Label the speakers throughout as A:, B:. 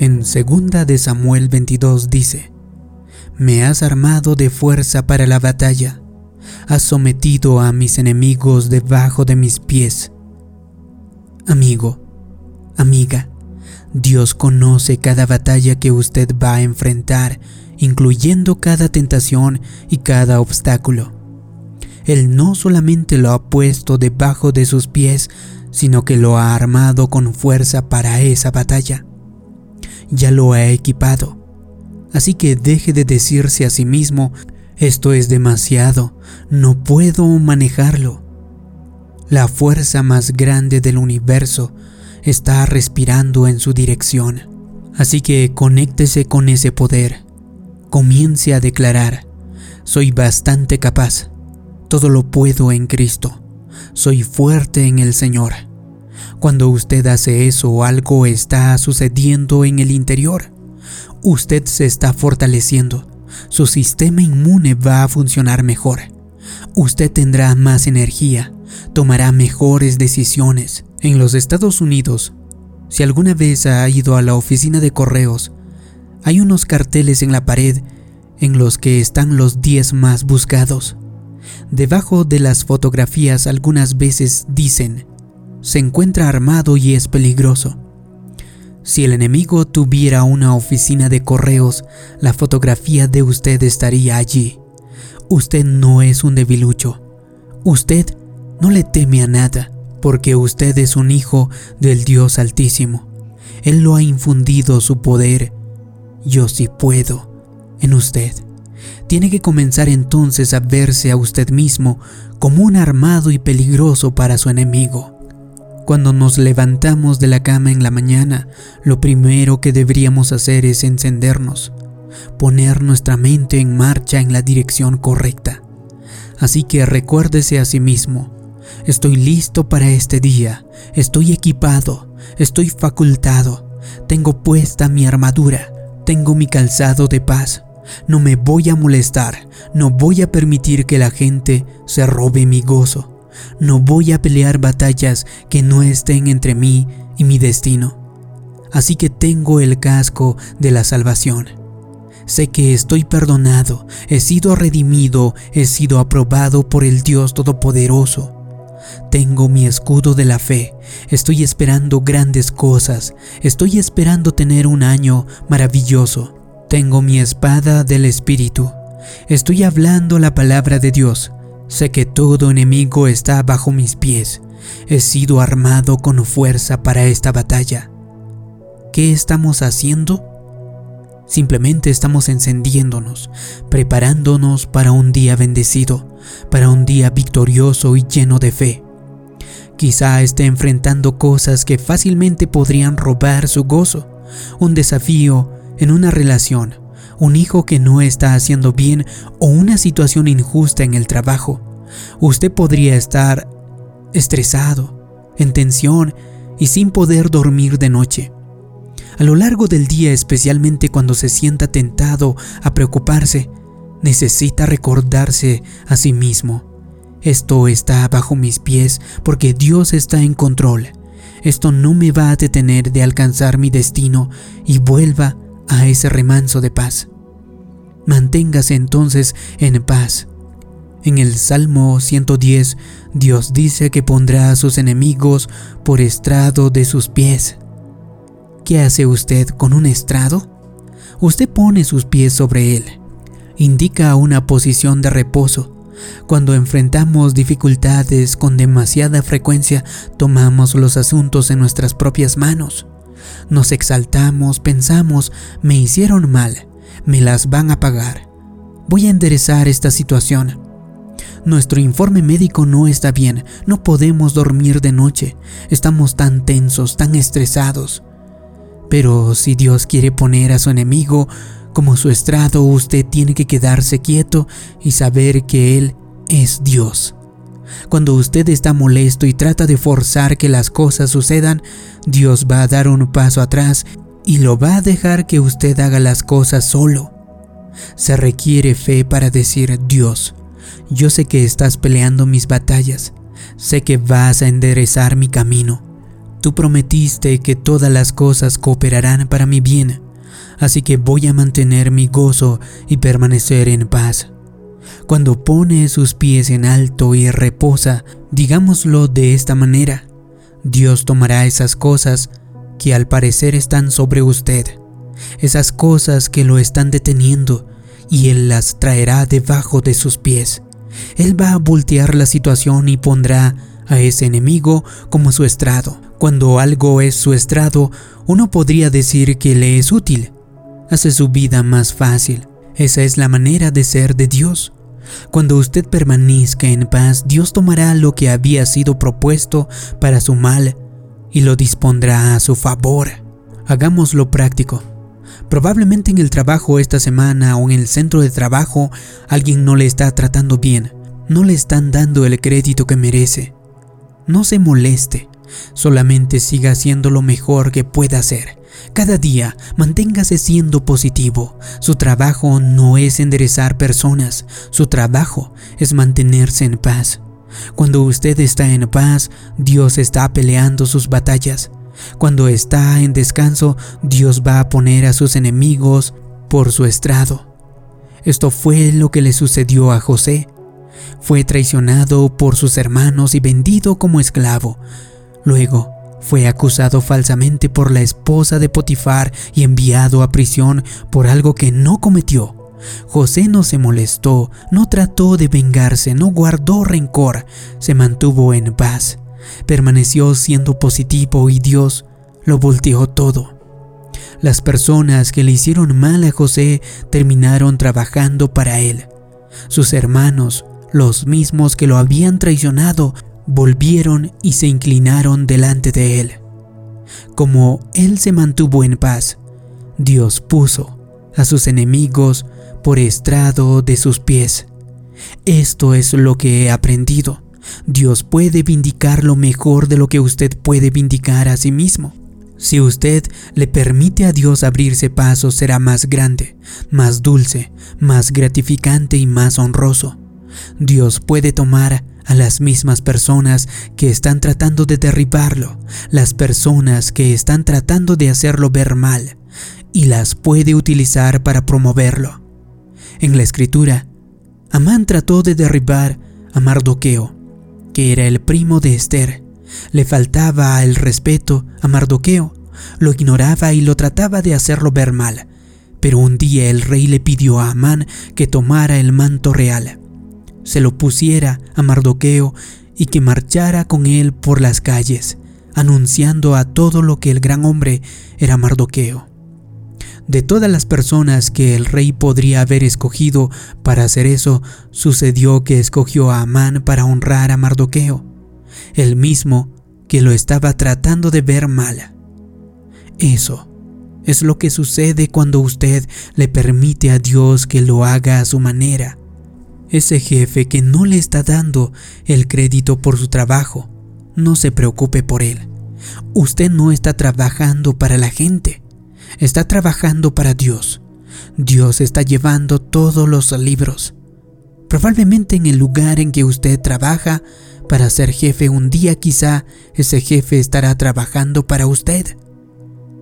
A: En 2 de Samuel 22 dice, Me has armado de fuerza para la batalla, has sometido a mis enemigos debajo de mis pies. Amigo, amiga, Dios conoce cada batalla que usted va a enfrentar, incluyendo cada tentación y cada obstáculo. Él no solamente lo ha puesto debajo de sus pies, sino que lo ha armado con fuerza para esa batalla. Ya lo ha equipado. Así que deje de decirse a sí mismo, esto es demasiado, no puedo manejarlo. La fuerza más grande del universo está respirando en su dirección. Así que conéctese con ese poder. Comience a declarar, soy bastante capaz, todo lo puedo en Cristo, soy fuerte en el Señor. Cuando usted hace eso, algo está sucediendo en el interior. Usted se está fortaleciendo, su sistema inmune va a funcionar mejor. Usted tendrá más energía, tomará mejores decisiones. En los Estados Unidos, si alguna vez ha ido a la oficina de correos, hay unos carteles en la pared en los que están los 10 más buscados. Debajo de las fotografías algunas veces dicen, se encuentra armado y es peligroso. Si el enemigo tuviera una oficina de correos, la fotografía de usted estaría allí. Usted no es un debilucho. Usted no le teme a nada, porque usted es un hijo del Dios Altísimo. Él lo ha infundido su poder. Yo sí puedo en usted. Tiene que comenzar entonces a verse a usted mismo como un armado y peligroso para su enemigo. Cuando nos levantamos de la cama en la mañana, lo primero que deberíamos hacer es encendernos, poner nuestra mente en marcha en la dirección correcta. Así que recuérdese a sí mismo, estoy listo para este día, estoy equipado, estoy facultado, tengo puesta mi armadura, tengo mi calzado de paz, no me voy a molestar, no voy a permitir que la gente se robe mi gozo. No voy a pelear batallas que no estén entre mí y mi destino. Así que tengo el casco de la salvación. Sé que estoy perdonado, he sido redimido, he sido aprobado por el Dios Todopoderoso. Tengo mi escudo de la fe, estoy esperando grandes cosas, estoy esperando tener un año maravilloso. Tengo mi espada del Espíritu, estoy hablando la palabra de Dios, Sé que todo enemigo está bajo mis pies. He sido armado con fuerza para esta batalla. ¿Qué estamos haciendo? Simplemente estamos encendiéndonos, preparándonos para un día bendecido, para un día victorioso y lleno de fe. Quizá esté enfrentando cosas que fácilmente podrían robar su gozo, un desafío en una relación, un hijo que no está haciendo bien o una situación injusta en el trabajo. Usted podría estar estresado, en tensión y sin poder dormir de noche. A lo largo del día, especialmente cuando se sienta tentado a preocuparse, necesita recordarse a sí mismo. Esto está bajo mis pies porque Dios está en control. Esto no me va a detener de alcanzar mi destino y vuelva a ese remanso de paz. Manténgase entonces en paz. En el Salmo 110, Dios dice que pondrá a sus enemigos por estrado de sus pies. ¿Qué hace usted con un estrado? Usted pone sus pies sobre él. Indica una posición de reposo. Cuando enfrentamos dificultades con demasiada frecuencia, tomamos los asuntos en nuestras propias manos. Nos exaltamos, pensamos, me hicieron mal, me las van a pagar. Voy a enderezar esta situación. Nuestro informe médico no está bien, no podemos dormir de noche, estamos tan tensos, tan estresados. Pero si Dios quiere poner a su enemigo como su estrado, usted tiene que quedarse quieto y saber que Él es Dios. Cuando usted está molesto y trata de forzar que las cosas sucedan, Dios va a dar un paso atrás y lo va a dejar que usted haga las cosas solo. Se requiere fe para decir, Dios, yo sé que estás peleando mis batallas, sé que vas a enderezar mi camino. Tú prometiste que todas las cosas cooperarán para mi bien, así que voy a mantener mi gozo y permanecer en paz. Cuando pone sus pies en alto y reposa, digámoslo de esta manera, Dios tomará esas cosas que al parecer están sobre usted, esas cosas que lo están deteniendo, y Él las traerá debajo de sus pies. Él va a voltear la situación y pondrá a ese enemigo como su estrado. Cuando algo es su estrado, uno podría decir que le es útil. Hace su vida más fácil. Esa es la manera de ser de Dios. Cuando usted permanezca en paz, Dios tomará lo que había sido propuesto para su mal y lo dispondrá a su favor. Hagámoslo práctico. Probablemente en el trabajo esta semana o en el centro de trabajo alguien no le está tratando bien, no le están dando el crédito que merece. No se moleste, solamente siga haciendo lo mejor que pueda hacer. Cada día manténgase siendo positivo. Su trabajo no es enderezar personas, su trabajo es mantenerse en paz. Cuando usted está en paz, Dios está peleando sus batallas. Cuando está en descanso, Dios va a poner a sus enemigos por su estrado. Esto fue lo que le sucedió a José. Fue traicionado por sus hermanos y vendido como esclavo. Luego, fue acusado falsamente por la esposa de Potifar y enviado a prisión por algo que no cometió. José no se molestó, no trató de vengarse, no guardó rencor, se mantuvo en paz, permaneció siendo positivo y Dios lo volteó todo. Las personas que le hicieron mal a José terminaron trabajando para él. Sus hermanos los mismos que lo habían traicionado volvieron y se inclinaron delante de él. Como él se mantuvo en paz, Dios puso a sus enemigos por estrado de sus pies. Esto es lo que he aprendido. Dios puede vindicar lo mejor de lo que usted puede vindicar a sí mismo. Si usted le permite a Dios abrirse paso, será más grande, más dulce, más gratificante y más honroso. Dios puede tomar a las mismas personas que están tratando de derribarlo, las personas que están tratando de hacerlo ver mal, y las puede utilizar para promoverlo. En la escritura, Amán trató de derribar a Mardoqueo, que era el primo de Esther. Le faltaba el respeto a Mardoqueo, lo ignoraba y lo trataba de hacerlo ver mal. Pero un día el rey le pidió a Amán que tomara el manto real se lo pusiera a Mardoqueo y que marchara con él por las calles, anunciando a todo lo que el gran hombre era Mardoqueo. De todas las personas que el rey podría haber escogido para hacer eso, sucedió que escogió a Amán para honrar a Mardoqueo, el mismo que lo estaba tratando de ver mal. Eso es lo que sucede cuando usted le permite a Dios que lo haga a su manera ese jefe que no le está dando el crédito por su trabajo, no se preocupe por él. Usted no está trabajando para la gente, está trabajando para Dios. Dios está llevando todos los libros. Probablemente en el lugar en que usted trabaja para ser jefe un día quizá ese jefe estará trabajando para usted.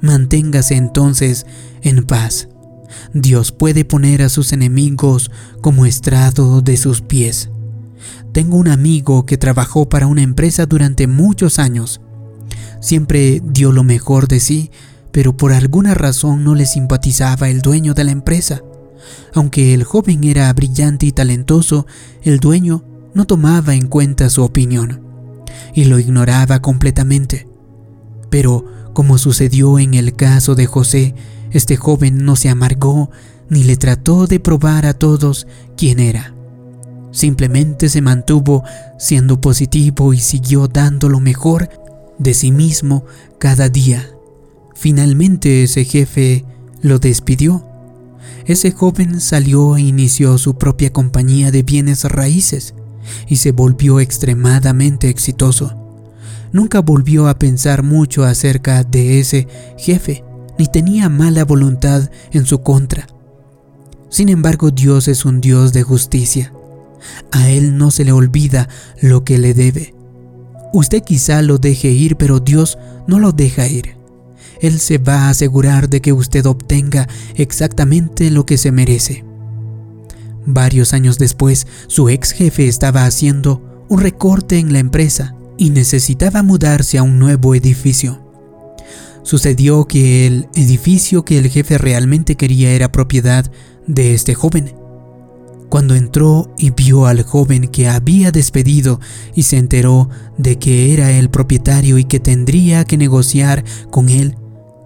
A: Manténgase entonces en paz Dios puede poner a sus enemigos como estrado de sus pies. Tengo un amigo que trabajó para una empresa durante muchos años. Siempre dio lo mejor de sí, pero por alguna razón no le simpatizaba el dueño de la empresa. Aunque el joven era brillante y talentoso, el dueño no tomaba en cuenta su opinión y lo ignoraba completamente. Pero, como sucedió en el caso de José, este joven no se amargó ni le trató de probar a todos quién era. Simplemente se mantuvo siendo positivo y siguió dando lo mejor de sí mismo cada día. Finalmente ese jefe lo despidió. Ese joven salió e inició su propia compañía de bienes raíces y se volvió extremadamente exitoso. Nunca volvió a pensar mucho acerca de ese jefe ni tenía mala voluntad en su contra. Sin embargo, Dios es un Dios de justicia. A Él no se le olvida lo que le debe. Usted quizá lo deje ir, pero Dios no lo deja ir. Él se va a asegurar de que usted obtenga exactamente lo que se merece. Varios años después, su ex jefe estaba haciendo un recorte en la empresa y necesitaba mudarse a un nuevo edificio. Sucedió que el edificio que el jefe realmente quería era propiedad de este joven. Cuando entró y vio al joven que había despedido y se enteró de que era el propietario y que tendría que negociar con él,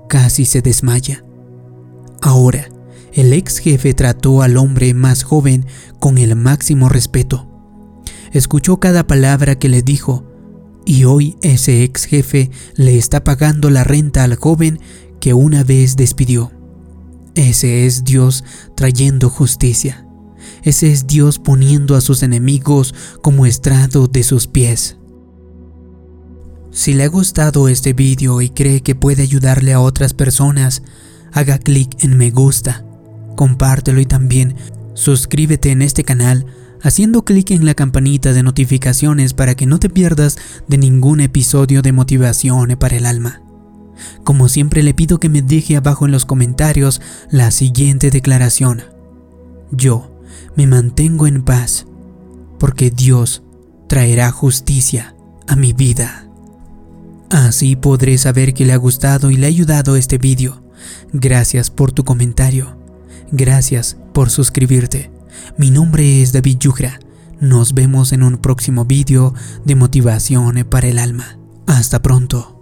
A: casi se desmaya. Ahora, el ex jefe trató al hombre más joven con el máximo respeto. Escuchó cada palabra que le dijo y hoy ese ex jefe le está pagando la renta al joven que una vez despidió. Ese es Dios trayendo justicia. Ese es Dios poniendo a sus enemigos como estrado de sus pies. Si le ha gustado este vídeo y cree que puede ayudarle a otras personas, haga clic en me gusta, compártelo y también suscríbete en este canal haciendo clic en la campanita de notificaciones para que no te pierdas de ningún episodio de motivación para el alma. Como siempre le pido que me deje abajo en los comentarios la siguiente declaración. Yo me mantengo en paz porque Dios traerá justicia a mi vida. Así podré saber que le ha gustado y le ha ayudado este vídeo. Gracias por tu comentario. Gracias por suscribirte. Mi nombre es David Yugra. Nos vemos en un próximo vídeo de motivación para el alma. Hasta pronto.